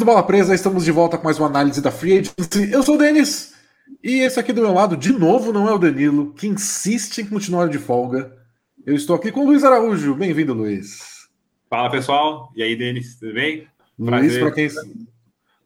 Amigos do Bola Presa, estamos de volta com mais uma análise da Free Agency. Eu sou o Denis e esse aqui do meu lado, de novo, não é o Danilo, que insiste em continuar de folga. Eu estou aqui com o Luiz Araújo. Bem-vindo, Luiz. Fala, pessoal. E aí, Denis, tudo bem? Luiz, para quem,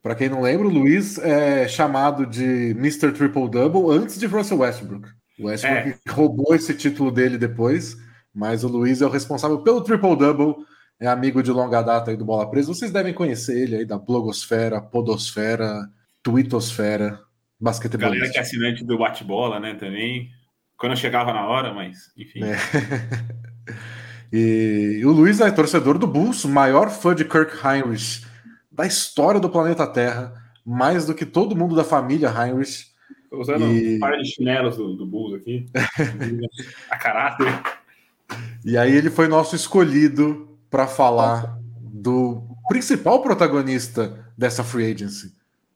pra quem não lembra, o Luiz é chamado de Mr. Triple Double antes de Russell Westbrook. O Westbrook é. roubou esse título dele depois, mas o Luiz é o responsável pelo Triple Double é amigo de longa data aí do Bola Presa. Vocês devem conhecer ele aí da blogosfera, podosfera, twittosfera, basquetebol. Galera que é assinante do bate-bola, né, também. Quando eu chegava na hora, mas enfim. É. e, o Luiz é torcedor do Bulls, maior fã de Kirk Heinrich da história do planeta Terra, mais do que todo mundo da família Heinrich. Tô usando e... um par de chinelos do, do Bulls aqui. a caráter. E aí ele foi nosso escolhido para falar do principal protagonista dessa free agency.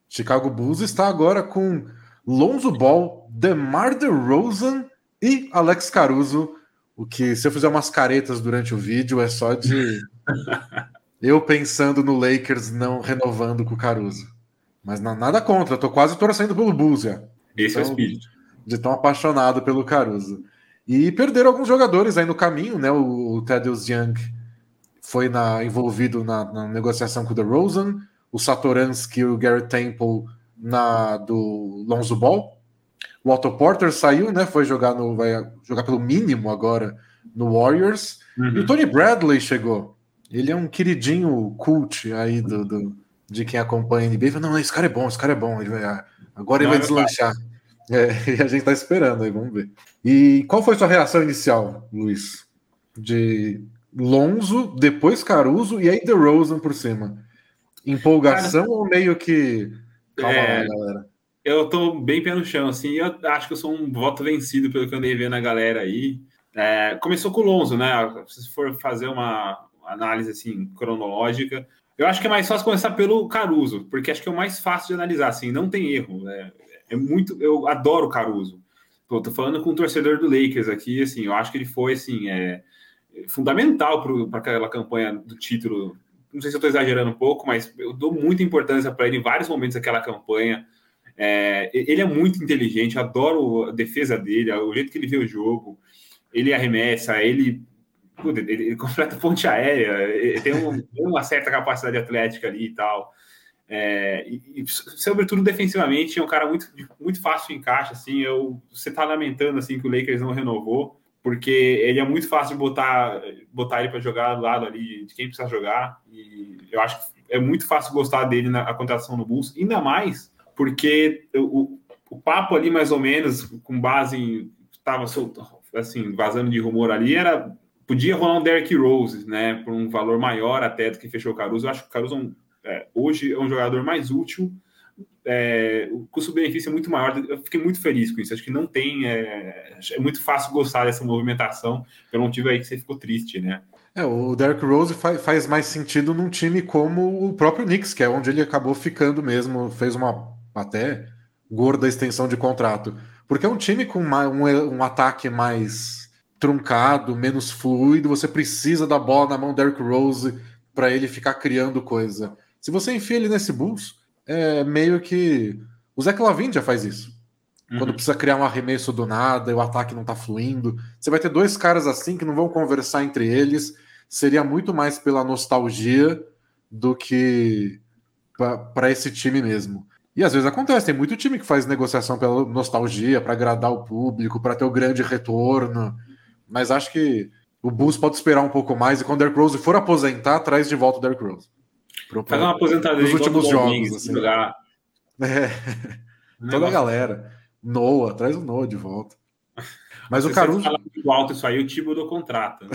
Chicago Bulls está agora com Lonzo Ball, DeMar DeRozan e Alex Caruso. O que, se eu fizer umas caretas durante o vídeo, é só de eu pensando no Lakers não renovando com o Caruso. Mas não, nada contra, tô quase torcendo pelo Bulls já. Esse então, é o então, espírito. De tão apaixonado pelo Caruso. E perderam alguns jogadores aí no caminho, né? O, o Thaddeus Young foi na, envolvido na, na, negociação com o DeRozan, o Satoransky e o Garrett Temple na do Lonzo Ball. O Otto Porter saiu, né? Foi jogar no vai jogar pelo mínimo agora no Warriors. Uhum. E o Tony Bradley chegou. Ele é um queridinho cult aí do, do de quem acompanha a NBA. Não, esse cara é bom, esse cara é bom. Ele vai, agora ele Não, vai é deslanchar. É, e a gente tá esperando aí, vamos ver. E qual foi sua reação inicial, Luiz? De Lonzo, depois Caruso e aí DeRozan por cima. Empolgação Cara, ou meio que. Calma é, lá, galera. Eu tô bem pé no chão, assim. Eu acho que eu sou um voto vencido pelo que eu andei vendo a galera aí. É, começou com o Lonzo, né? Se for fazer uma análise assim cronológica, eu acho que é mais fácil começar pelo Caruso, porque acho que é o mais fácil de analisar, assim, não tem erro. É, é muito. Eu adoro o Caruso. Pô, tô falando com um torcedor do Lakers aqui, assim, eu acho que ele foi assim. É, fundamental para aquela campanha do título. Não sei se eu estou exagerando um pouco, mas eu dou muita importância para ele em vários momentos daquela campanha. É, ele é muito inteligente, adoro a defesa dele, o jeito que ele vê o jogo. Ele arremessa, ele, ele, ele completa ponte aérea, tem, um, tem, uma certa capacidade atlética ali e tal. É, e, e, sobretudo defensivamente, é um cara muito, muito fácil de encaixe. Assim, eu, você está lamentando assim que o Lakers não renovou porque ele é muito fácil de botar, botar ele para jogar do lado ali de quem precisa jogar. E eu acho que é muito fácil gostar dele na contratação no Bulls, ainda mais porque o, o papo ali, mais ou menos, com base em. Estava assim, vazando de rumor ali, era. Podia rolar um Derrick Rose, né? Por um valor maior até do que fechou o Caruso. Eu acho que o Caruso é, hoje é um jogador mais útil é, o custo-benefício é muito maior. Eu fiquei muito feliz com isso. Acho que não tem. É, é, muito fácil gostar dessa movimentação. Eu não tive aí que você ficou triste, né? É, o Derrick Rose faz, faz mais sentido num time como o próprio Knicks, que é onde ele acabou ficando mesmo. Fez uma até gorda extensão de contrato. Porque é um time com uma, um, um ataque mais truncado, menos fluido. Você precisa da bola na mão do Derrick Rose para ele ficar criando coisa. Se você enfia ele nesse Bulls é meio que. O Zé Clavin já faz isso. Uhum. Quando precisa criar um arremesso do nada e o ataque não tá fluindo. Você vai ter dois caras assim que não vão conversar entre eles. Seria muito mais pela nostalgia do que para esse time mesmo. E às vezes acontece, tem muito time que faz negociação pela nostalgia, para agradar o público, para ter o grande retorno. Mas acho que o Bulls pode esperar um pouco mais e quando o Derrick Rose for aposentar, traz de volta o Derrick Rose. Faz uma aposentadoria nos últimos jogos. Assim. Jogar. É. Toda a galera. Noah, traz o Noah de volta. Mas o Caruso. Muito alto isso aí, o tipo do contrato.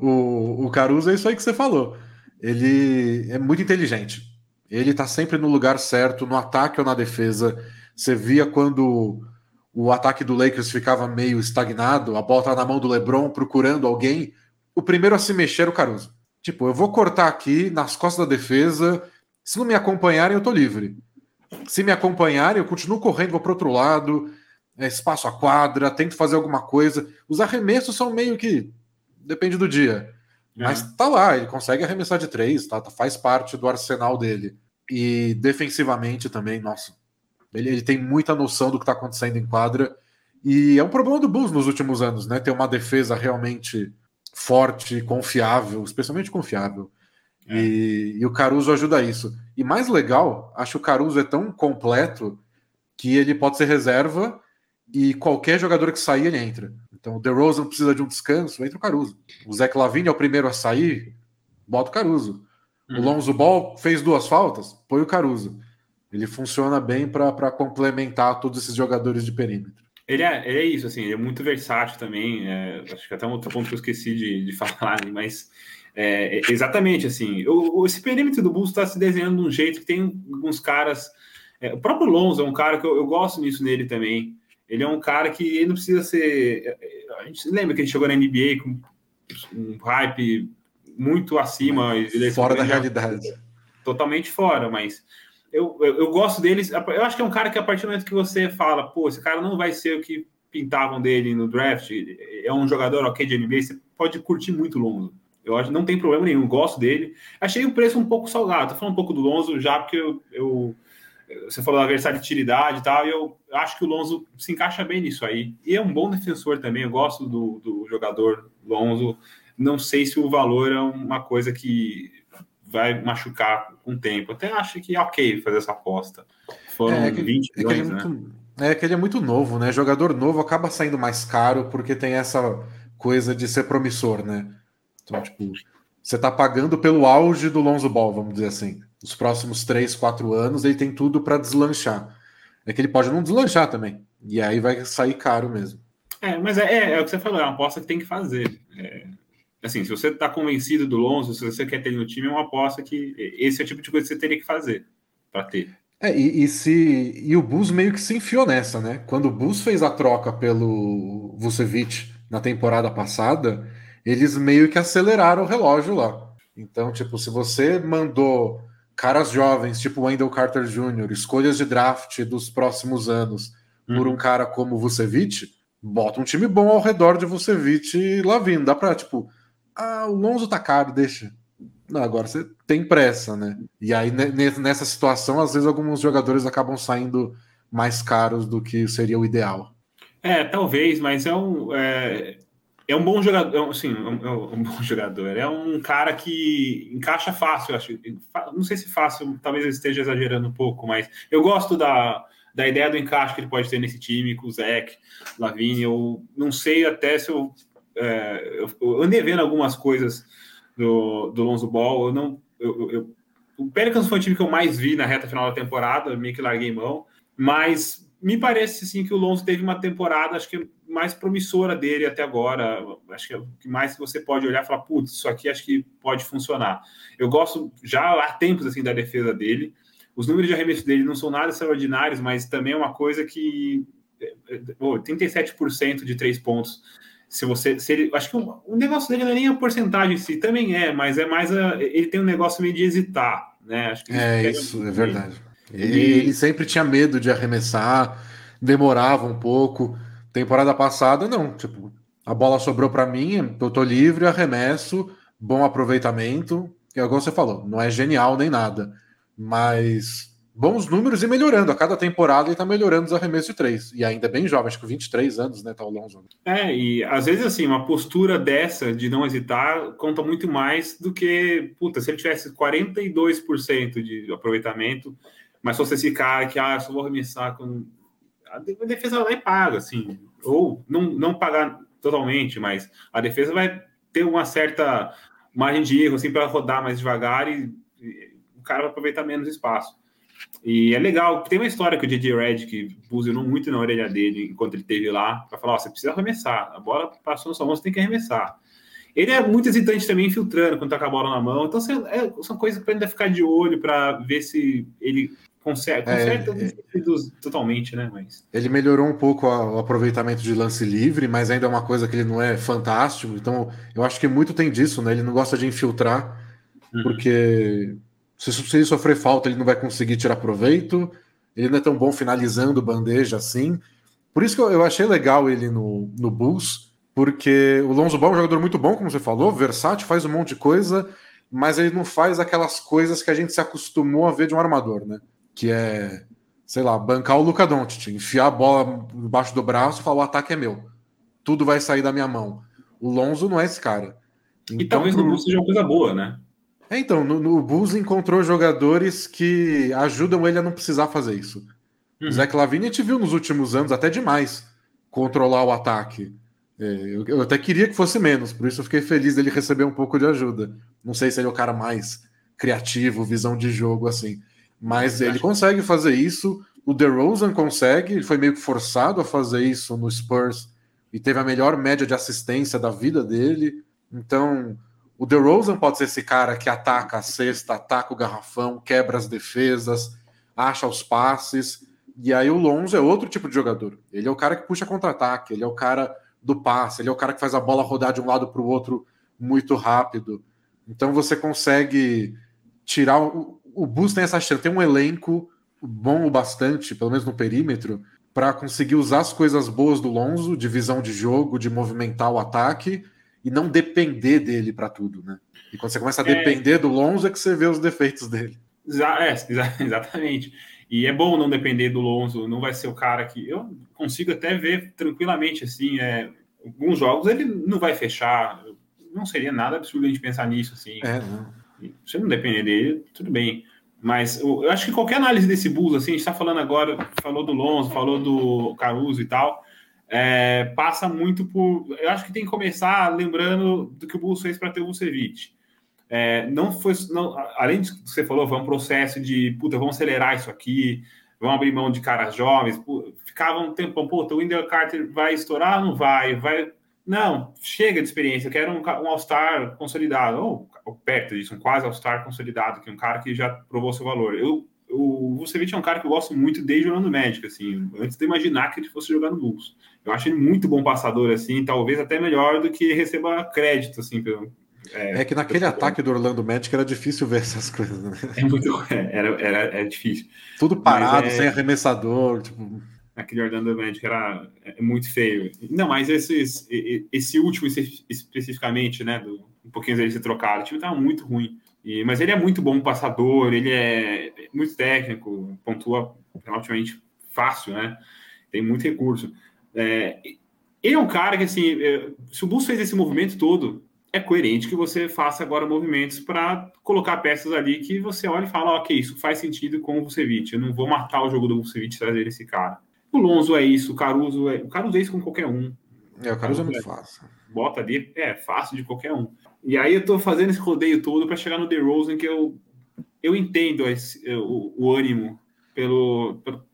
o, o Caruso é isso aí que você falou. Ele é muito inteligente. Ele tá sempre no lugar certo, no ataque ou na defesa. Você via quando o ataque do Lakers ficava meio estagnado, a bola tá na mão do LeBron procurando alguém. O primeiro a se mexer era o Caruso. Tipo, eu vou cortar aqui nas costas da defesa. Se não me acompanharem, eu tô livre. Se me acompanharem, eu continuo correndo, vou para outro lado, é, espaço a quadra, tento fazer alguma coisa. Os arremessos são meio que. Depende do dia. Mas tá lá, ele consegue arremessar de três, tá, tá, faz parte do arsenal dele. E defensivamente também, nossa, ele, ele tem muita noção do que tá acontecendo em quadra. E é um problema do Bulls nos últimos anos, né? Ter uma defesa realmente forte, confiável, especialmente confiável. É. E, e, o Caruso ajuda isso. E mais legal, acho que o Caruso é tão completo que ele pode ser reserva e qualquer jogador que sair ele entra. Então o DeRozan precisa de um descanso, entra o Caruso. O Zé Lavine é o primeiro a sair, bota o Caruso. Uhum. O Lonzo Ball fez duas faltas, põe o Caruso. Ele funciona bem para complementar todos esses jogadores de perímetro. Ele é, ele é isso, assim, ele é muito versátil também. É, acho que até um outro ponto que eu esqueci de, de falar, mas é, exatamente assim. O, esse perímetro do Bulls está se desenhando de um jeito que tem alguns caras. É, o próprio Lonzo é um cara que eu, eu, gosto nisso nele também. Ele é um cara que ele não precisa ser. É, é, a gente lembra que ele chegou na NBA com um hype muito acima. Fora da realidade. Totalmente fora, mas eu, eu, eu, gosto deles. Eu acho que é um cara que a partir do momento que você fala, pô, esse cara não vai ser o que pintavam dele no draft, é um jogador ok de NBA, você pode curtir muito Lonzo. Eu acho não tem problema nenhum, gosto dele. Achei o preço um pouco salgado. Tô falando um pouco do Lonzo já porque eu, eu você falou da versatilidade e tal, e eu acho que o Lonzo se encaixa bem nisso aí. E é um bom defensor também, eu gosto do, do jogador Lonzo. Não sei se o valor é uma coisa que vai machucar com o tempo. Até acho que é ok fazer essa aposta. Foram é, é que, 20 é milhões, é né? Muito, é que ele é muito novo, né? Jogador novo acaba saindo mais caro porque tem essa coisa de ser promissor, né? Então, tipo, você tá pagando pelo auge do Lonzo Ball, vamos dizer assim. Os próximos 3, 4 anos ele tem tudo para deslanchar. É que ele pode não deslanchar também. E aí vai sair caro mesmo. É, mas é, é, é o que você falou, é uma aposta que tem que fazer. É, assim, se você está convencido do Lonzo, se você quer ter no time, é uma aposta que esse é o tipo de coisa que você teria que fazer para ter. É, e, e, se e o Bus meio que se enfiou nessa, né? Quando o Bus fez a troca pelo Vucevic na temporada passada, eles meio que aceleraram o relógio lá. Então, tipo, se você mandou caras jovens, tipo Wendell Carter Jr., escolhas de draft dos próximos anos, uhum. por um cara como Vucevic, bota um time bom ao redor de Vucevic e Lavino. Dá pra, tipo, ah, o Lonzo tá caro, deixa. Não, agora você tem pressa, né? E aí, nessa situação, às vezes alguns jogadores acabam saindo mais caros do que seria o ideal. É, talvez, mas é um. É é um bom jogador, sim, é um, é um, bom jogador. É um cara que encaixa fácil, acho. Não sei se fácil, talvez eu esteja exagerando um pouco, mas eu gosto da, da ideia do encaixe que ele pode ter nesse time com o Zeke, Lavigne. Eu não sei até se eu, é, eu, andei vendo algumas coisas do, do Lonzo Ball. Eu não, eu, eu, o Pelicans foi o time que eu mais vi na reta final da temporada, meio que larguei mão, mas me parece sim que o Lonzo teve uma temporada, acho que mais promissora dele até agora. Acho que é o que mais você pode olhar e falar, putz, isso aqui acho que pode funcionar. Eu gosto já há tempos assim da defesa dele. Os números de arremesso dele não são nada extraordinários, mas também é uma coisa que oh, 37% de três pontos. Se você, se ele, acho que o, o, negócio dele não é nem a porcentagem em si, também é, mas é mais a, ele tem um negócio meio de hesitar, né? Acho que é isso, é verdade. Ele, ele sempre tinha medo de arremessar, demorava um pouco. Temporada passada, não. Tipo, a bola sobrou para mim, eu tô livre, arremesso, bom aproveitamento. E é igual você falou, não é genial nem nada. Mas bons números e melhorando. A cada temporada ele tá melhorando os arremessos de três. E ainda bem jovem, acho que 23 anos, né, tá o Lonzo. É, e às vezes assim, uma postura dessa de não hesitar conta muito mais do que, puta, se ele tivesse 42% de aproveitamento, mas se fosse esse cara que, ah, só vou arremessar com a defesa vai paga, assim, ou não, não pagar totalmente, mas a defesa vai ter uma certa margem de erro, assim, para rodar mais devagar e, o cara vai aproveitar menos espaço. E é legal, tem uma história que o DJ Red que buzinou muito na orelha dele enquanto ele esteve lá, para falar: ó, você precisa arremessar, a bola passou na sua mão, você tem que arremessar. Ele é muito hesitante também infiltrando quando tá com a bola na mão, então é, são coisas para ainda ficar de olho para ver se ele Conserta, conserta é, é, totalmente, né? Mas... Ele melhorou um pouco o aproveitamento de lance livre, mas ainda é uma coisa que ele não é fantástico. Então, eu acho que muito tem disso, né? Ele não gosta de infiltrar, uhum. porque se, se ele sofrer falta, ele não vai conseguir tirar proveito. Ele não é tão bom finalizando bandeja assim. Por isso que eu, eu achei legal ele no, no Bulls, porque o Lonzo Ball é um jogador muito bom, como você falou, versátil, faz um monte de coisa, mas ele não faz aquelas coisas que a gente se acostumou a ver de um armador, né? Que é, sei lá, bancar o Luca Doncic, enfiar a bola embaixo do braço e falar o ataque é meu. Tudo vai sair da minha mão. O Lonzo não é esse cara. Então, e talvez pro... no Bulls seja uma coisa boa, né? É, então, no, no Bulls encontrou jogadores que ajudam ele a não precisar fazer isso. Uhum. Zach Lavine a gente viu nos últimos anos, até demais, controlar o ataque. É, eu, eu, até queria que fosse menos, por isso eu fiquei feliz dele receber um pouco de ajuda. Não sei se ele é o cara mais criativo, visão de jogo assim, mas ele consegue fazer isso. O DeRozan consegue, ele foi meio que forçado a fazer isso no Spurs e teve a melhor média de assistência da vida dele. Então, o DeRozan pode ser esse cara que ataca a cesta, ataca o garrafão, quebra as defesas, acha os passes. E aí o Lonzo é outro tipo de jogador. Ele é o cara que puxa contra-ataque, ele é o cara do passe, ele é o cara que faz a bola rodar de um lado para o outro muito rápido. Então você consegue tirar. O, o tem essa chance, tem um elenco bom o bastante, pelo menos no perímetro, para conseguir usar as coisas boas do Lonzo, de visão de jogo, de movimentar o ataque e não depender dele para tudo, né? E quando você começa a é... depender do Lonzo é que você vê os defeitos dele. É, exatamente. E é bom não depender do Lonzo, não vai ser o cara que eu consigo até ver tranquilamente assim, é, alguns jogos ele não vai fechar, não seria nada absurdo a gente pensar nisso assim. É, não. Se não depender dele, tudo bem. Mas eu acho que qualquer análise desse Bulls, assim, a gente está falando agora, falou do Lonzo, falou do Caruso e tal, é, passa muito por. Eu acho que tem que começar lembrando do que o Bulls fez para ter o Vucevic. É, não foi. Não, além de que você falou, foi um processo de puta, vamos acelerar isso aqui, vamos abrir mão de caras jovens. Ficava um tempo, puta, o Wendell Carter vai estourar? Não vai, vai. Não, chega de experiência, eu quero um, um All-Star consolidado, ou, ou, perto disso, um quase All-Star consolidado, que é um cara que já provou seu valor. Eu, o Vucevic é um cara que eu gosto muito desde o ano médico, assim, antes de imaginar que ele fosse jogar no Bulls. Eu acho ele muito bom passador, assim, talvez até melhor do que receba crédito, assim, pelo, é, é, que naquele ataque do Orlando Magic era difícil ver essas coisas, né? É muito, é, era, era, era difícil. Tudo parado, é, sem arremessador, tipo... Aquele Orlando Magic era é, muito feio. Não, mas esses, esse último especificamente, né, do, um pouquinho dele ser trocado, o time tava muito ruim. E, mas ele é muito bom passador, ele é muito técnico, pontua relativamente fácil, né? Tem muito recurso. É, ele é um cara que, assim, é, se o Bulls fez esse movimento todo, é coerente que você faça agora movimentos para colocar peças ali que você olha e fala, ok, isso faz sentido com o Vucevic, eu não vou matar o jogo do Vucevic e trazer esse cara. O Lonzo é isso, o Caruso é... O Caruso é isso com qualquer um. É, o Caruso é muito fácil. Bota ali, é fácil de qualquer um. E aí eu tô fazendo esse rodeio todo para chegar no The Rose, que eu, eu entendo esse, o, o ânimo pelo, pelo,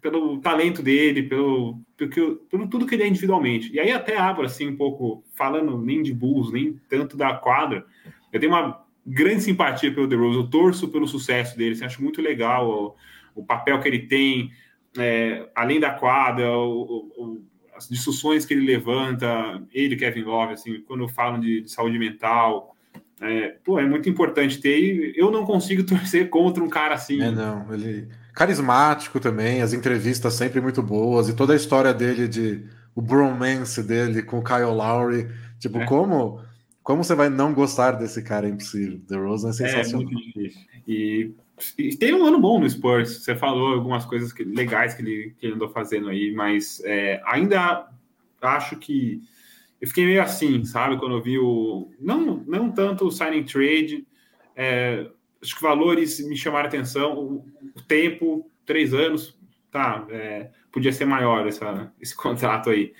pelo talento dele, pelo, pelo, pelo tudo que ele é individualmente. E aí até abro assim um pouco, falando nem de Bulls, nem tanto da quadra, eu tenho uma grande simpatia pelo DeRozan, eu torço pelo sucesso dele, assim, acho muito legal o, o papel que ele tem, é, além da quadra, o, o, as discussões que ele levanta, ele Kevin Love, assim, quando falam de, de saúde mental, é, pô, é muito importante ter, e eu não consigo torcer contra um cara assim. É, não, ele carismático também, as entrevistas sempre muito boas, e toda a história dele de o bromance dele com o Kyle Lowry, tipo, é. como como você vai não gostar desse cara é impossível. The Rose é sensacional. É muito difícil. E, e teve um ano bom no Spurs. Você falou algumas coisas que, legais que ele, que ele andou fazendo aí, mas é, ainda acho que eu fiquei meio assim, sabe? Quando eu vi o. Não, não tanto o signing trade, é, acho que valores me chamaram a atenção. O, o tempo, três anos, tá, é, podia ser maior essa, esse contrato aí.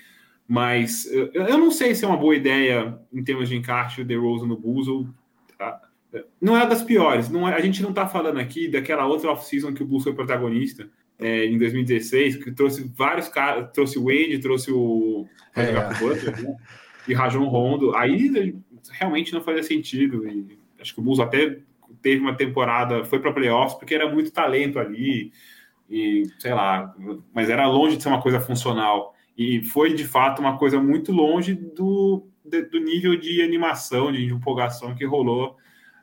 Mas eu, eu, não sei se é uma boa ideia em termos de encaixe o DeRozan no Bulls. Ou, tá? Não é das piores. Não é, a gente não está falando aqui daquela outra off-season que o Bulls foi protagonista. É, em 2016, que trouxe vários caras, trouxe o Wade, trouxe o é. Butler, né? e Rajon Rondo. Aí realmente não fazia sentido. E acho que o Bulls até teve uma temporada, foi para playoffs porque era muito talento ali e sei lá, mas era longe de ser uma coisa funcional e foi de fato uma coisa muito longe do, do nível de animação, de empolgação que rolou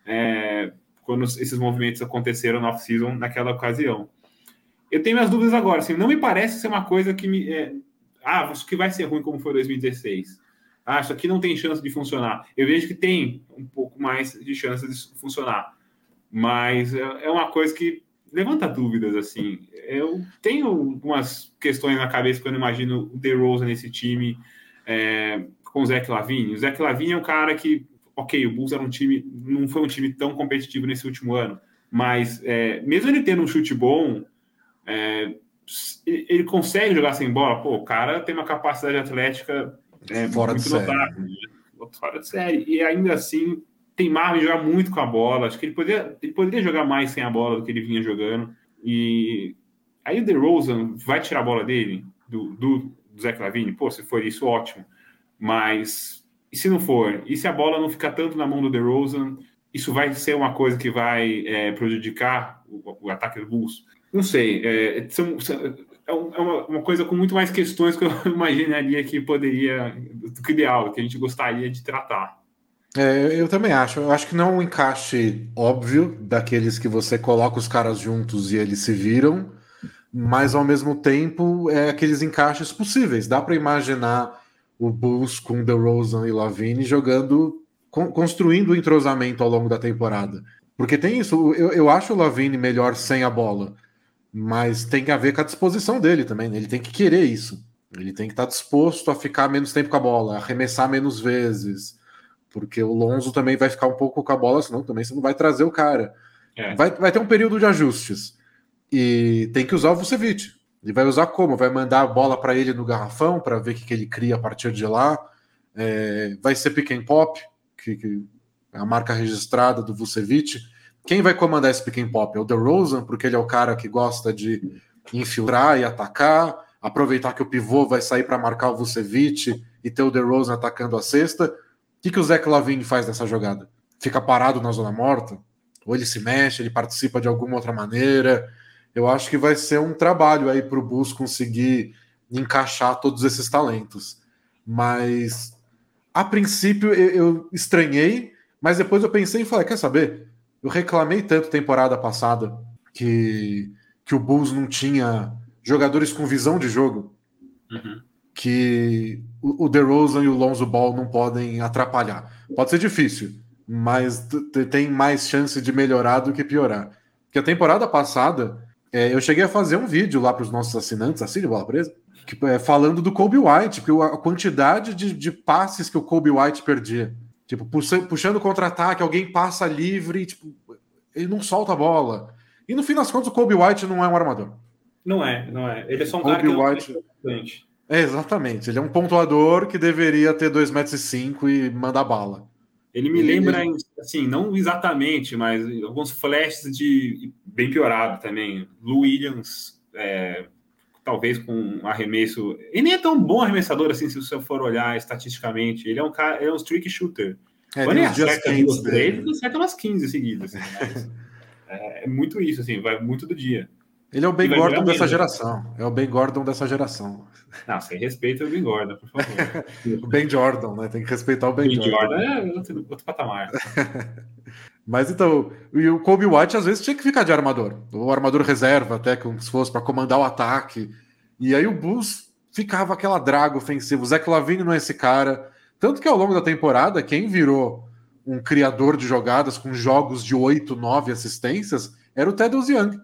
é, quando esses movimentos aconteceram na off-season naquela ocasião. Eu tenho minhas dúvidas agora, assim, não me parece ser uma coisa que me. É, ah, isso que vai ser ruim como foi 2016. ah, isso aqui não tem chance de funcionar. Eu vejo que tem um pouco mais de chance de funcionar, mas é, é uma coisa que levanta dúvidas, assim. Eu tenho algumas questões na cabeça quando imagino o DeRozan nesse time é, com o Zach Lavine. O Zach Lavine é um cara que, ok, o Bulls era um time, não foi um time tão competitivo nesse último ano, mas é, mesmo ele tendo um chute bom, é, ele consegue jogar sem bola. Pô, o cara tem uma capacidade atlética é, fora muito de notável. Né? fora de série. E ainda assim tem margem de jogar muito com a bola. Acho que ele poderia, ele poderia jogar mais sem a bola do que ele vinha jogando. E aí o DeRozan vai tirar a bola dele, do, do, do Zach Lavine? Pô, se for isso, ótimo. Mas e se não for? E se a bola não ficar tanto na mão do DeRozan? Isso vai ser uma coisa que vai é, prejudicar o, o, ataque do Bulls? Não sei. É, são, é, é uma, uma, coisa com muito mais questões que eu imaginaria que poderia, do que ideal, que a gente gostaria de tratar. É, eu também acho. Eu acho que não é um encaixe óbvio daqueles que você coloca os caras juntos e eles se viram, mas ao mesmo tempo é aqueles encaixes possíveis. Dá para imaginar o Bulls com DeRozan e Lavine jogando, con construindo o entrosamento ao longo da temporada. Porque tem isso, eu, eu acho o Lavine melhor sem a bola, mas tem que ver com a disposição dele também. Né? Ele tem que querer isso. Ele tem que estar disposto a ficar menos tempo com a bola, arremessar menos vezes porque o Lonzo também vai ficar um pouco com a bola, senão também você não vai trazer o cara. É. Vai, vai ter um período de ajustes. E tem que usar o Vucevic. Ele vai usar como? Vai mandar a bola para ele no garrafão para ver o que, que ele cria a partir de lá. É, vai ser pick and pop, que, que, é a marca registrada do Vucevic. Quem vai comandar esse pick and pop? É o DeRozan, porque ele é o cara que gosta de infiltrar e atacar, aproveitar que o pivô vai sair para marcar o Vucevic e ter o DeRozan atacando a cesta que, que o Zé Lavine faz nessa jogada? Fica parado na zona morta? Ou ele se mexe, ele participa de alguma outra maneira? Eu acho que vai ser um trabalho aí para o Bus conseguir encaixar todos esses talentos. Mas a princípio eu estranhei, mas depois eu pensei e falei: quer saber? Eu reclamei tanto temporada passada que, que o Bulls não tinha jogadores com visão de jogo. Uhum que o DeRozan e o Lonzo Ball não podem atrapalhar. Pode ser difícil, mas tem mais chance de melhorar do que piorar. Porque a temporada passada, é, eu cheguei a fazer um vídeo lá para os nossos assinantes, assim de bola presa, que, é, falando do Kobe White, porque a quantidade de, de passes que o Kobe White perdia. Tipo, puxando contra-ataque, alguém passa livre, tipo, ele não solta a bola. E no fim das contas, o Kobe White não é um armador. Não é, não é. Ele é só um Kobe cara que White... é é, exatamente. Ele é um pontuador que deveria ter 2,5 metros e mandar bala. Ele me lembra, assim, não exatamente, mas alguns flashes de bem piorado também. Lou Williams, é, talvez com um arremesso. Ele nem é tão bom arremessador assim, se você for olhar estatisticamente. Ele é um cara, é um streak shooter. É, Quando ele acerta duas, três, ele acerta umas 15 seguidas. Assim, é, é muito isso, assim, vai muito do dia. Ele é o Ben Gordon dessa mesmo. geração. É o Ben Gordon dessa geração. Não, sem respeito o Ben Gordon, por favor. o Ben Jordan, né? Tem que respeitar o Ben, ben Jordan. Jordan é outro, outro patamar. Mas então, e o Kobe White às vezes tinha que ficar de armador. O armador reserva, até como se fosse para comandar o ataque. E aí o Bulls ficava aquela draga ofensiva. O Zach Lavine não é esse cara. Tanto que ao longo da temporada, quem virou um criador de jogadas com jogos de 8, 9 assistências era o Ted Young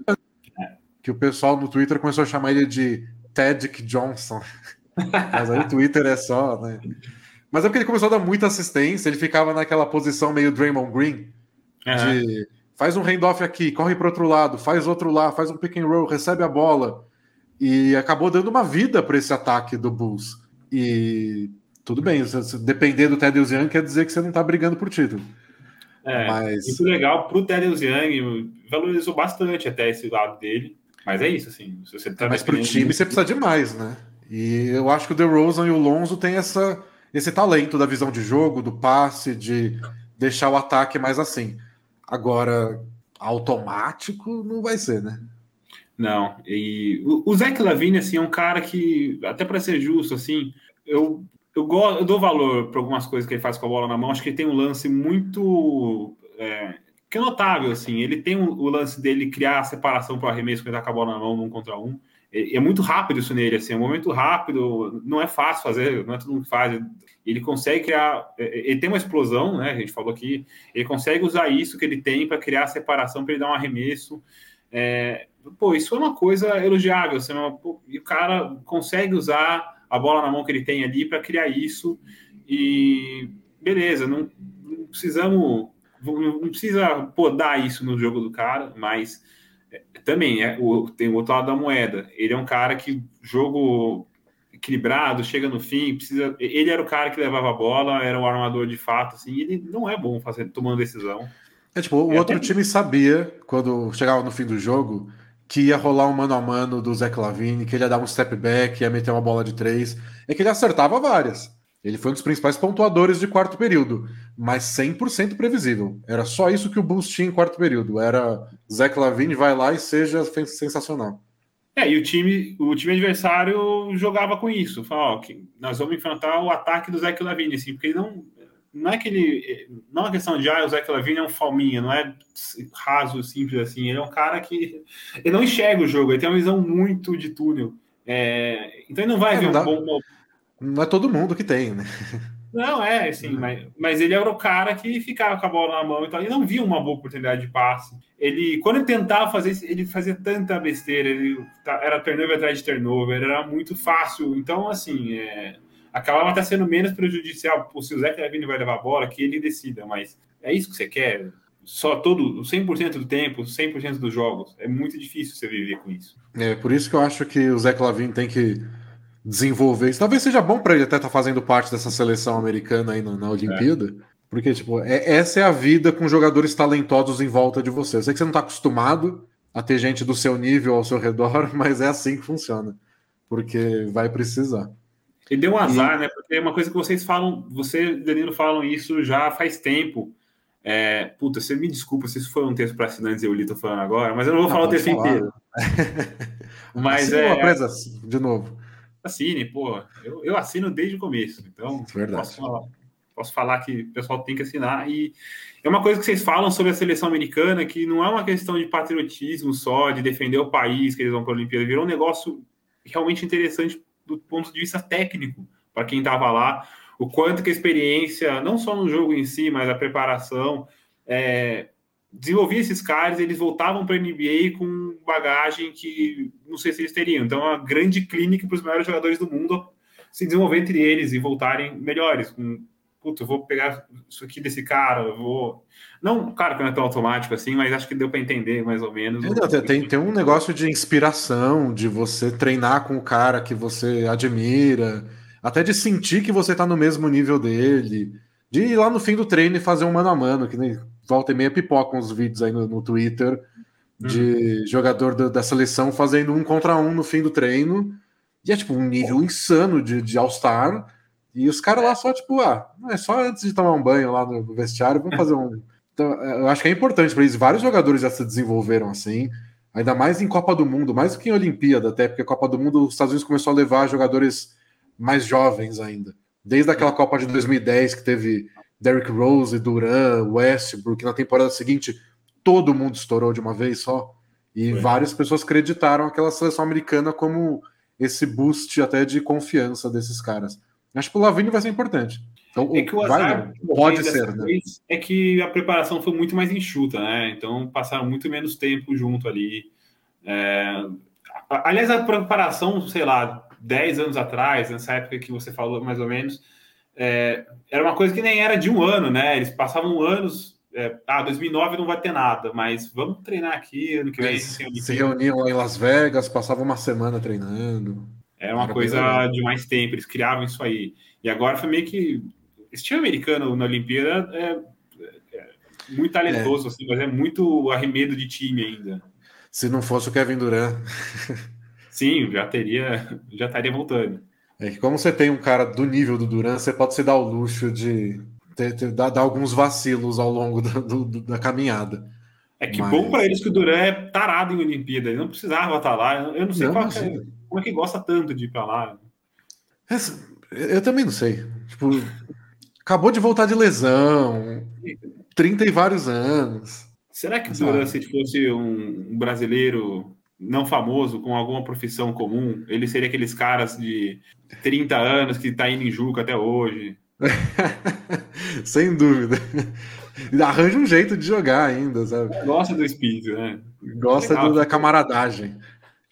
que o pessoal no Twitter começou a chamar ele de Tedic Johnson. Mas aí o Twitter é só, né? Mas é porque ele começou a dar muita assistência, ele ficava naquela posição meio Draymond Green, uhum. de faz um handoff aqui, corre para outro lado, faz outro lá, faz um pick and roll, recebe a bola. E acabou dando uma vida para esse ataque do Bulls. E tudo bem, depender do Ted Young quer dizer que você não está brigando por título. É, Mas... muito legal para o Ted Young, valorizou bastante até esse lado dele. Mas é isso, assim. Se você tá Mas pro time você precisa de mais, né? E eu acho que o DeRozan e o Lonzo têm essa, esse talento da visão de jogo, do passe, de deixar o ataque mais assim. Agora, automático não vai ser, né? Não. E o, Zach Lavine, assim, é um cara que, até para ser justo, assim, eu, eu, go, eu dou valor para algumas coisas que ele faz com a bola na mão. Acho que ele tem um lance muito. É, que é notável, assim. Ele tem o, lance dele criar a separação para o arremesso quando ele tá com a bola na mão, num contra um. É, é muito rápido isso nele, assim, é um momento rápido, não é fácil fazer, não é todo mundo que faz. Ele consegue criar, é, é, ele tem uma explosão, né? A gente falou aqui, ele consegue usar isso que ele tem para criar a separação, para ele dar um arremesso. É, pô, isso é uma coisa elogiável, assim, uma, pô, e o cara consegue usar a bola na mão que ele tem ali para criar isso e beleza, não, não precisamos, não precisa podar isso no jogo do cara, mas é, também é, o, tem o outro lado da moeda. Ele é um cara que jogo equilibrado, chega no fim, precisa. Ele era o cara que levava a bola, era o armador de fato, assim, ele não é bom fazer, tomando decisão. É tipo, o é outro até... time sabia, quando chegava no fim do jogo, que ia rolar um mano a mano do Zé Clavini, que ele ia dar um step back, ia meter uma bola de três. É que ele acertava várias. Ele foi um dos principais pontuadores de quarto período, mas 100% previsível. Era só isso que o Bulls tinha em quarto período. Era Zé Clavini vai lá e seja sensacional. É, e o time, o time adversário jogava com isso. Falava, ó, nós vamos enfrentar o ataque do Zé Clavini, assim, porque ele não, não é que ele. Não é uma questão de ah, o Zé Clavini é um falminha, não é raso, simples assim. Ele é um cara que. Ele não enxerga o jogo, ele tem uma visão muito de túnel. É, então ele não vai é, ver não um bom. Não é todo mundo que tem, né? Não, é, assim, mas, mas ele era o cara que ficava com a bola na mão, então ele não via uma boa oportunidade de passe. Ele, quando ele tentava fazer isso, ele fazia tanta besteira, ele era turnover atrás de turnover, era muito fácil. Então, assim, é, acabava até sendo menos prejudicial. Se o Zé Clavini vai levar a bola, que ele decida, mas é isso que você quer? Só todo, 100% do tempo, 100% dos jogos. É muito difícil você viver com isso. É, por isso que eu acho que o Zé Clavini tem que desenvolver isso. Talvez seja bom para ele até estar tá fazendo parte dessa seleção americana aí na, na Olimpíada. É. Porque, tipo, é, essa é a vida com jogadores talentosos em volta de você. Eu sei que você não está acostumado a ter gente do seu nível ao seu redor, mas é assim que funciona. Porque vai precisar. E deu um azar, e... né? Porque é uma coisa que vocês falam, você e Danilo falam isso já faz tempo. É, puta, você me desculpa se isso foi um texto para assinantes e eu li, tô falando agora, mas eu não vou não, falar o texto falar. inteiro. mas é. Presa, de novo. Assine, pô. Eu, eu assino desde o começo, então posso falar, posso falar que o pessoal tem que assinar. E é uma coisa que vocês falam sobre a seleção americana, que não é uma questão de patriotismo só, de defender o país que eles vão para a Olimpíada, virou um negócio realmente interessante do ponto de vista técnico, para quem estava lá, o quanto que a experiência, não só no jogo em si, mas a preparação, é, desenvolvia esses caras, eles voltavam para a NBA com bagagem que não sei se eles teriam. Então, é uma grande clínica para os maiores jogadores do mundo se desenvolver entre eles e voltarem melhores. Com, Puta, eu vou pegar isso aqui desse cara, eu vou. Não, claro que não é tão automático assim, mas acho que deu para entender mais ou menos. É, tem, tem um negócio de inspiração, de você treinar com o cara que você admira, até de sentir que você está no mesmo nível dele, de ir lá no fim do treino e fazer um mano a mano, que nem volta e meia pipoca uns vídeos aí no, no Twitter de uhum. jogador da, da, seleção fazendo um contra um no fim do treino. E é tipo um nível insano de, de All-Star. E os caras lá só, tipo, ah, é só antes de tomar um banho lá no, no vestiário, vamos fazer um. Então, eu acho que é importante para eles. Vários jogadores já se desenvolveram assim, ainda mais em Copa do Mundo, mais do que em Olimpíada, até, porque a Copa do Mundo, os Estados Unidos começou a levar jogadores mais jovens ainda. Desde aquela Copa de 2010 que teve Derrick Rose, Duran, Westbrook. Na temporada seguinte, todo mundo estourou de uma vez só. E Foi. várias pessoas acreditaram aquela seleção americana como esse boost até de confiança desses caras. Acho que o Lavigne vai ser importante. Então, é que o azar vai, pode ser, né? É que a preparação foi muito mais enxuta, né? Então passaram muito menos tempo junto ali. É... Aliás, a preparação, sei lá, 10 anos atrás, nessa época que você falou mais ou menos, é, era uma coisa que nem era de um ano, né? Eles passavam anos. É, ah, 2009 não vai ter nada, mas vamos treinar aqui ano que vem. Se, se reuniam lá em Las Vegas, passavam uma semana treinando. Era uma era coisa de mais tempo, eles criavam isso aí. E agora foi meio que. Esse time americano na Olimpíada é, é muito talentoso, é. assim, mas é muito arremedo de time ainda. Se não fosse o Kevin Durant. Sim, já teria, já estaria voltando. É que como você tem um cara do nível do Duran, você pode se dar o luxo de ter, ter, dar, dar, alguns vacilos ao longo da, do, da caminhada. É que Mas... bom para eles que o Duran é tarado em Olimpíada, ele não precisava estar lá. Eu não sei não, é, como é que gosta tanto de ir para lá. Essa, eu também não sei. Tipo, acabou de voltar de lesão, 30 e vários anos. Será que o Duran, se fosse um brasileiro não famoso, com alguma profissão comum, ele seria aqueles caras de 30 anos que tá indo em Juca até hoje. Sem dúvida. Arranja um jeito de jogar ainda, sabe? Gosta do espírito, né? Gosta do, da camaradagem.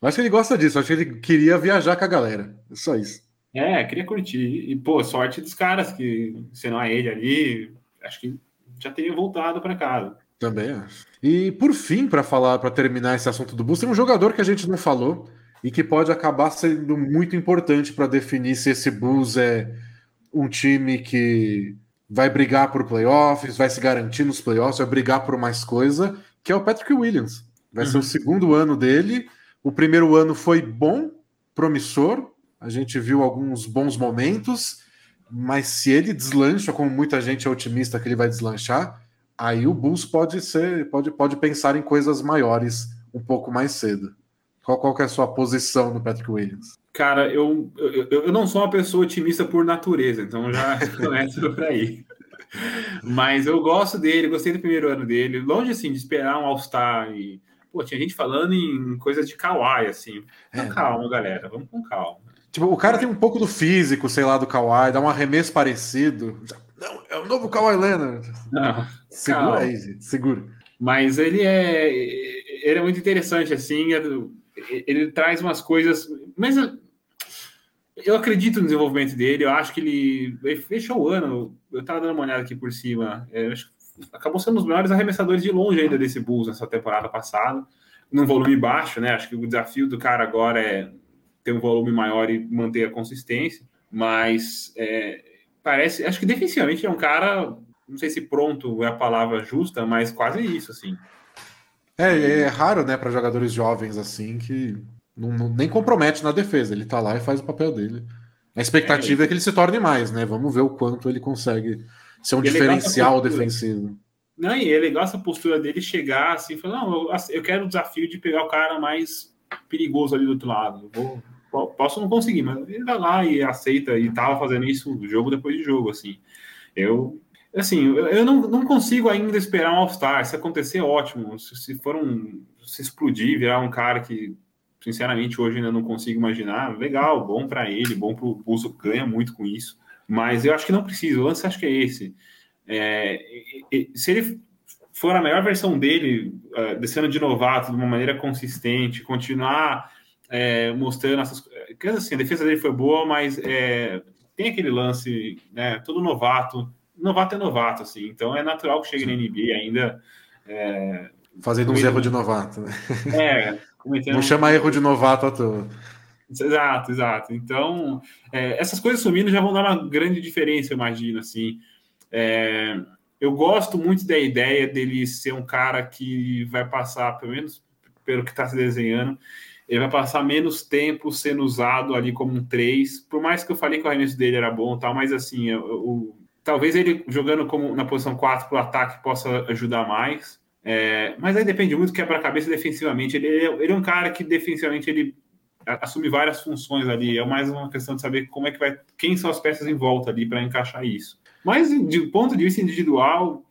Eu acho que ele gosta disso, acho que ele queria viajar com a galera. Só isso. É, queria curtir. E, pô, sorte dos caras que, se não é ele ali, acho que já teria voltado para casa. Também acho. E por fim, para falar, para terminar esse assunto do Bulls, tem um jogador que a gente não falou e que pode acabar sendo muito importante para definir se esse Bulls é um time que vai brigar por playoffs, vai se garantir nos playoffs, vai brigar por mais coisa, que é o Patrick Williams. Vai uhum. ser o segundo ano dele. O primeiro ano foi bom, promissor. A gente viu alguns bons momentos, mas se ele deslancha, como muita gente é otimista que ele vai deslanchar, aí o Bulls pode ser, pode, pode pensar em coisas maiores um pouco mais cedo. Qual, qual é a sua posição no Patrick Williams? Cara, eu, eu, eu não sou uma pessoa otimista por natureza, então já começo por aí. Mas eu gosto dele, gostei do primeiro ano dele. Longe assim de esperar um All-Star e. Pô, tinha gente falando em coisas de kawaii, assim. É. Calma, galera, vamos com calma. Tipo, o cara tem um pouco do físico, sei lá, do kawaii, dá um arremesso parecido. É o novo Kawhi Leonard. Não, segura calma. aí, gente, segura. Mas ele é, ele é muito interessante, assim. É ele traz umas coisas. Mas eu acredito no desenvolvimento dele. Eu acho que ele, ele fechou o ano. Eu estava dando uma olhada aqui por cima. É, acabou sendo um dos melhores arremessadores de longe ainda desse Bulls nessa temporada passada, num volume baixo, né? Acho que o desafio do cara agora é ter um volume maior e manter a consistência. Mas é, parece, acho que defensivamente é um cara, não sei se pronto é a palavra justa, mas quase isso, assim. É, é raro, né, para jogadores jovens assim que não, não, nem compromete na defesa. Ele tá lá e faz o papel dele. A expectativa é, é que ele se torne mais, né? Vamos ver o quanto ele consegue ser um diferencial defensivo. Não, e é legal essa postura dele chegar assim, falar, não, eu, eu quero o desafio de pegar o cara mais perigoso ali do outro lado. Eu vou, posso não conseguir, mas ele vai lá e aceita e tava fazendo isso jogo depois de jogo, assim. Eu Assim, eu não, não consigo ainda esperar um All-Star. Se acontecer, ótimo. Se, se for um. Se explodir, virar um cara que, sinceramente, hoje ainda não consigo imaginar, legal, bom para ele, bom para o Pulso, ganha muito com isso. Mas eu acho que não precisa. O lance acho que é esse. É, se ele for a melhor versão dele, desse ano de novato, de uma maneira consistente, continuar é, mostrando essas coisas. Assim, a defesa dele foi boa, mas é, tem aquele lance, né? Todo novato novato é novato, assim. Então é natural que chegue na NBA ainda. É, Fazendo uns erros de novato, né? É, Não chama erro de novato à toa. Exato, exato. Então, é, essas coisas sumindo já vão dar uma grande diferença, eu imagino, assim. É, eu gosto muito da ideia dele ser um cara que vai passar, pelo menos pelo que está se desenhando, ele vai passar menos tempo sendo usado ali como um 3, por mais que eu falei que o arremesso dele era bom tal, mas assim, o, Talvez ele jogando como na posição 4 para o ataque possa ajudar mais. É, mas aí depende muito do quebra-cabeça defensivamente. Ele, ele, é um cara que defensivamente ele assume várias funções ali. É mais uma questão de saber como é que vai, quem são as peças em volta ali para encaixar isso. Mas de ponto de vista individual,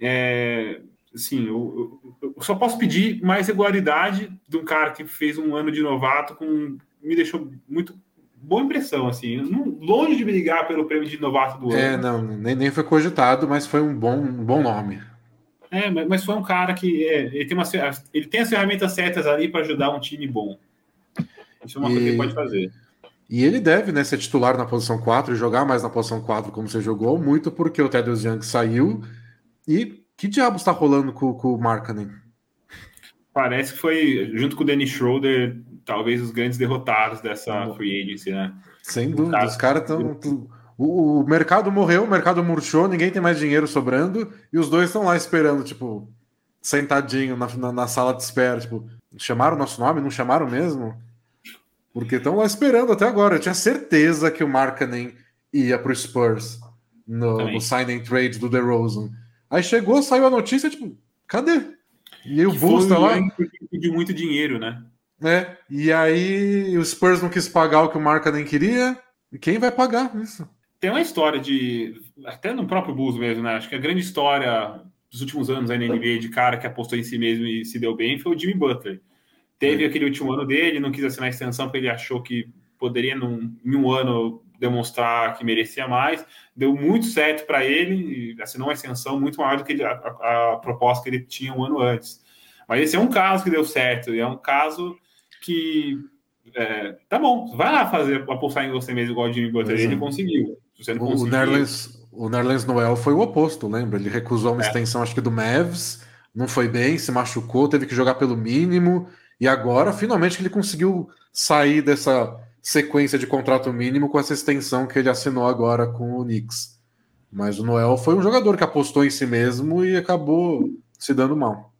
é, assim, eu, eu, só posso pedir mais regularidade de um cara que fez um ano de novato com me deixou muito boa impressão, assim. longe de brigar pelo prêmio de novato do é, ano. É, não, nem, nem foi cogitado, mas foi um bom, um bom nome. É, mas foi um cara que é, ele, tem uma, ele tem as ferramentas certas ali para ajudar um time bom. Isso é uma e, coisa que ele pode fazer. E ele deve né, ser titular na posição 4 e jogar mais na posição 4 como você jogou, muito porque o Tedros Young saiu. E que diabo está rolando com, com o Markkanen? Parece que foi, junto com o Dennis Schroeder, talvez os grandes derrotados dessa free agency, né? Sem dúvida, os caras estão. O, o, mercado morreu, o mercado murchou, ninguém tem mais dinheiro sobrando, e os dois estão lá esperando, tipo, sentadinho na, na, na, sala de espera. Tipo, chamaram o nosso nome? Não chamaram mesmo? Porque estão lá esperando até agora. Eu tinha certeza que o Markkanen ia pro Spurs no, no signing trade do DeRozan. Aí chegou, saiu a notícia, tipo, cadê? E aí o Bulls tá lá. Pediu muito dinheiro, né? né? E aí o Spurs não quis pagar o que o Marca nem queria. E quem vai pagar isso? Tem uma história de. Até no próprio Bulls mesmo, né? Acho que a grande história dos últimos anos aí na NBA de cara que apostou em si mesmo e se deu bem foi o Jimmy Butler. Teve é. aquele último ano dele, não quis assinar a extensão porque ele achou que poderia, num, em um ano, demonstrar que merecia mais. Deu muito certo para ele, assinou uma extensão muito maior do que a, a, a, proposta que ele tinha um ano antes. Mas esse é um caso que deu certo, e é um caso que. É, tá bom, vai lá fazer, apostar em você mesmo, igual o Jimmy Butler. Ele conseguiu. o, Nerlens, o Nerlens Noel foi o oposto, lembra? Ele recusou uma é. extensão, acho que do Mavs, não foi bem, se machucou, teve que jogar pelo mínimo, e agora finalmente ele conseguiu sair dessa sequência de contrato mínimo com essa extensão que ele assinou agora com o Knicks. Mas o Noel foi um jogador que apostou em si mesmo e acabou se dando mal.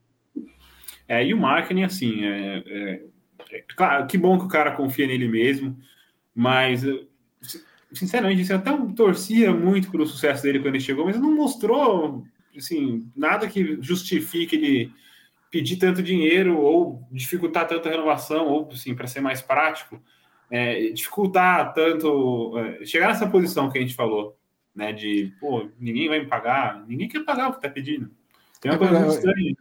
É, e o marketing, assim, é, é, é, claro, que bom que o cara confia nele mesmo, mas sinceramente, assim, eu até torcia muito pelo sucesso dele quando ele chegou, mas não mostrou assim, nada que justifique ele pedir tanto dinheiro ou dificultar tanta renovação, ou assim, para ser mais prático é, dificultar tanto, é, chegar nessa posição que a gente falou, né? De, pô, ninguém vai me pagar, ninguém quer pagar o que tá pedindo. Tem uma é, coisa muito estranha.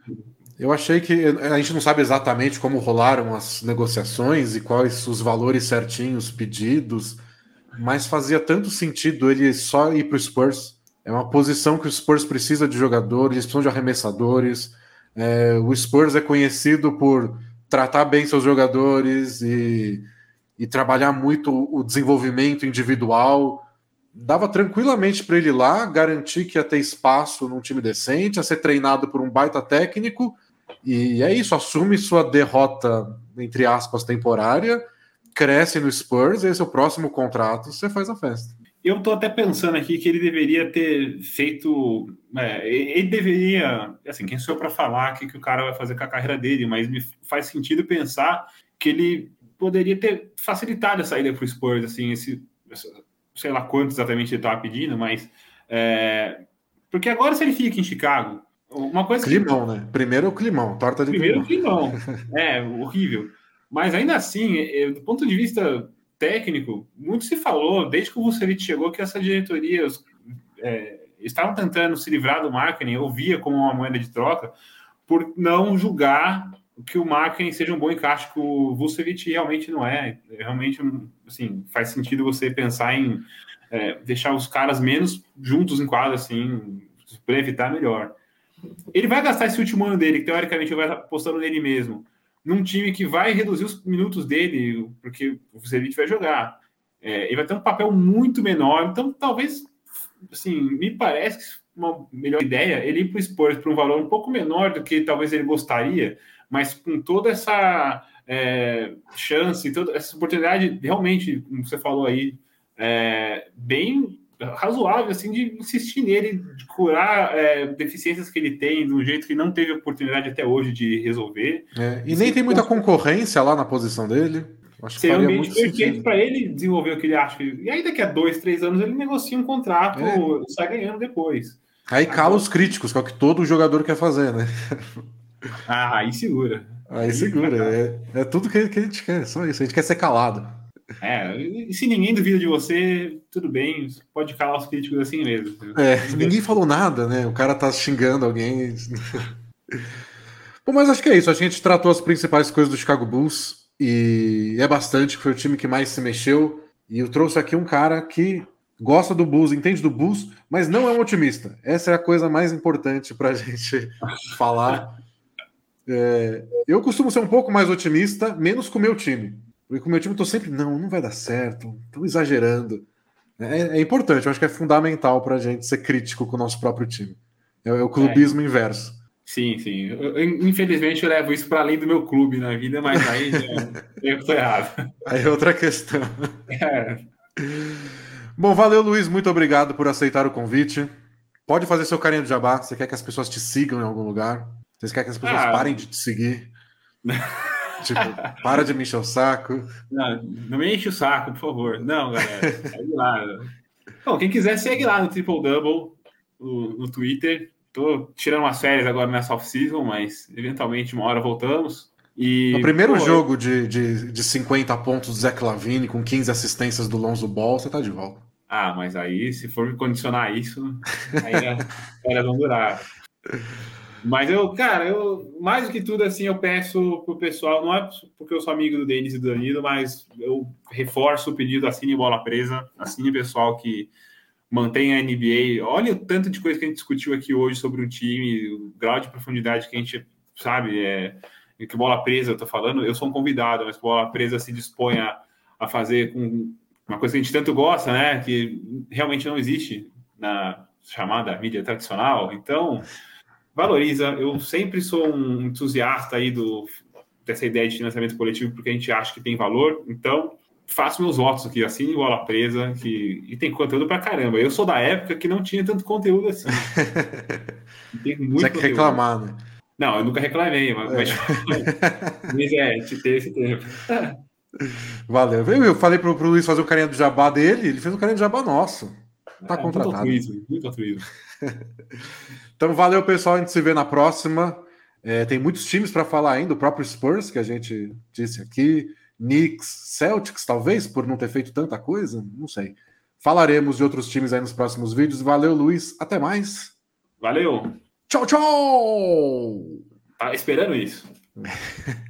Eu achei que a gente não sabe exatamente como rolaram as negociações e quais os valores certinhos pedidos, mas fazia tanto sentido ele só ir para o Spurs. É uma posição que o Spurs precisa de jogadores, precisam de arremessadores. É, o Spurs é conhecido por tratar bem seus jogadores e e trabalhar muito o desenvolvimento individual. Dava tranquilamente para ele lá, garantir que ia ter espaço num time decente, a ser treinado por um baita técnico. E é isso, assume sua derrota, entre aspas, temporária, cresce no Spurs, esse é o próximo contrato, você faz a festa. Eu estou até pensando aqui que ele deveria ter feito. É, ele deveria. Assim, quem sou eu para falar o que, que o cara vai fazer com a carreira dele, mas me faz sentido pensar que ele poderia ter facilitado a saída para o Spurs, assim, esse, sei lá quanto exatamente ele estava pedindo, mas é, porque agora se ele fica em Chicago, uma coisa climão, que... né? Primeiro o climão, torta de Primeiro climão. climão. é, horrível. Mas ainda assim, é, do ponto de vista técnico, muito se falou desde que o Vucevic chegou que essa diretoria é, estavam tentando se livrar do marketing, eu via como uma moeda de troca, por não julgar que o marketing seja um bom encaixe que o Vucevic realmente não é. Realmente, assim, faz sentido você pensar em é, deixar os caras menos juntos em quadra, assim, para evitar melhor. Ele vai gastar esse último ano dele, que teoricamente vai apostando nele mesmo, num time que vai reduzir os minutos dele, porque o Vucevic vai jogar. É, ele vai ter um papel muito menor, então talvez, assim, me parece uma melhor ideia ele ir para o Spurs por um valor um pouco menor do que talvez ele gostaria, mas com toda essa é, chance, toda essa oportunidade, realmente, como você falou aí, é, bem razoável, assim, de insistir nele, de curar é, deficiências que ele tem de um jeito que não teve oportunidade até hoje de resolver. É, e nem tem muita concorrência lá na posição dele. Acho que seria um ambiente perfeito para ele desenvolver o que ele acha. E aí, daqui a dois, três anos, ele negocia um contrato é. e sai ganhando depois. Aí cala os críticos, que é o que todo jogador quer fazer, né? Ah, aí segura. Aí segura. É, é tudo que, que a gente quer, só isso. A gente quer ser calado. É, e se ninguém duvida de você, tudo bem, pode calar os críticos assim mesmo. É, ninguém falou nada, né? O cara tá xingando alguém. Bom, mas acho que é isso. A gente tratou as principais coisas do Chicago Bulls e é bastante, foi o time que mais se mexeu. E eu trouxe aqui um cara que gosta do Bulls, entende do Bulls, mas não é um otimista. Essa é a coisa mais importante para a gente falar. É, eu costumo ser um pouco mais otimista, menos com o meu time. Porque com o meu time eu tô sempre, não, não vai dar certo, tô exagerando. É, é importante, eu acho que é fundamental para a gente ser crítico com o nosso próprio time. É, é o clubismo é. inverso. Sim, sim. Eu, infelizmente eu levo isso para além do meu clube na vida, mas aí eu tô errado. Aí é outra questão. É. Bom, valeu, Luiz. Muito obrigado por aceitar o convite. Pode fazer seu carinho de jabá. Você quer que as pessoas te sigam em algum lugar? Você quer que as pessoas ah, parem de te seguir? tipo, para de me encher o saco. Não, não me enche o saco, por favor. Não, galera. Segue lá. Bom, quem quiser, segue lá no Triple Double, no, no Twitter. Tô tirando umas férias agora nessa off-season, mas eventualmente uma hora voltamos. E, no primeiro pô, jogo de, de, de 50 pontos do Zé Clavini com 15 assistências do Lonzo Ball, você tá de volta. Ah, mas aí, se for me condicionar isso, aí as férias vão durar. Mas eu, cara, eu mais do que tudo assim, eu peço pro pessoal, não é porque eu sou amigo do Denis e do Danilo, mas eu reforço o pedido assine bola presa, assine pessoal que mantenha a NBA. Olha o tanto de coisa que a gente discutiu aqui hoje sobre o time, o grau de profundidade que a gente sabe, é que bola presa eu tô falando, eu sou um convidado, mas bola presa se dispõe a, a fazer com uma coisa que a gente tanto gosta, né? Que realmente não existe na chamada mídia tradicional. Então, valoriza. Eu sempre sou um entusiasta aí do, dessa ideia de financiamento coletivo, porque a gente acha que tem valor. Então, faço meus votos aqui, assine bola presa, que e tem conteúdo pra caramba. Eu sou da época que não tinha tanto conteúdo assim. tem muito Você que reclamar, né? Não, eu nunca reclamei, mas, é. mas é, te ter esse tempo. Valeu. Eu falei pro, pro Luiz fazer o carinha do jabá dele, ele fez o carinha do jabá nosso. Tá é, contratado. Muito altruísmo, muito altruísmo. então, valeu, pessoal. A gente se vê na próxima. É, tem muitos times para falar ainda, o próprio Spurs, que a gente disse aqui, Knicks, Celtics, talvez, por não ter feito tanta coisa, não sei. Falaremos de outros times aí nos próximos vídeos. Valeu, Luiz. Até mais. Valeu. Tchau, tchau! Tá esperando isso.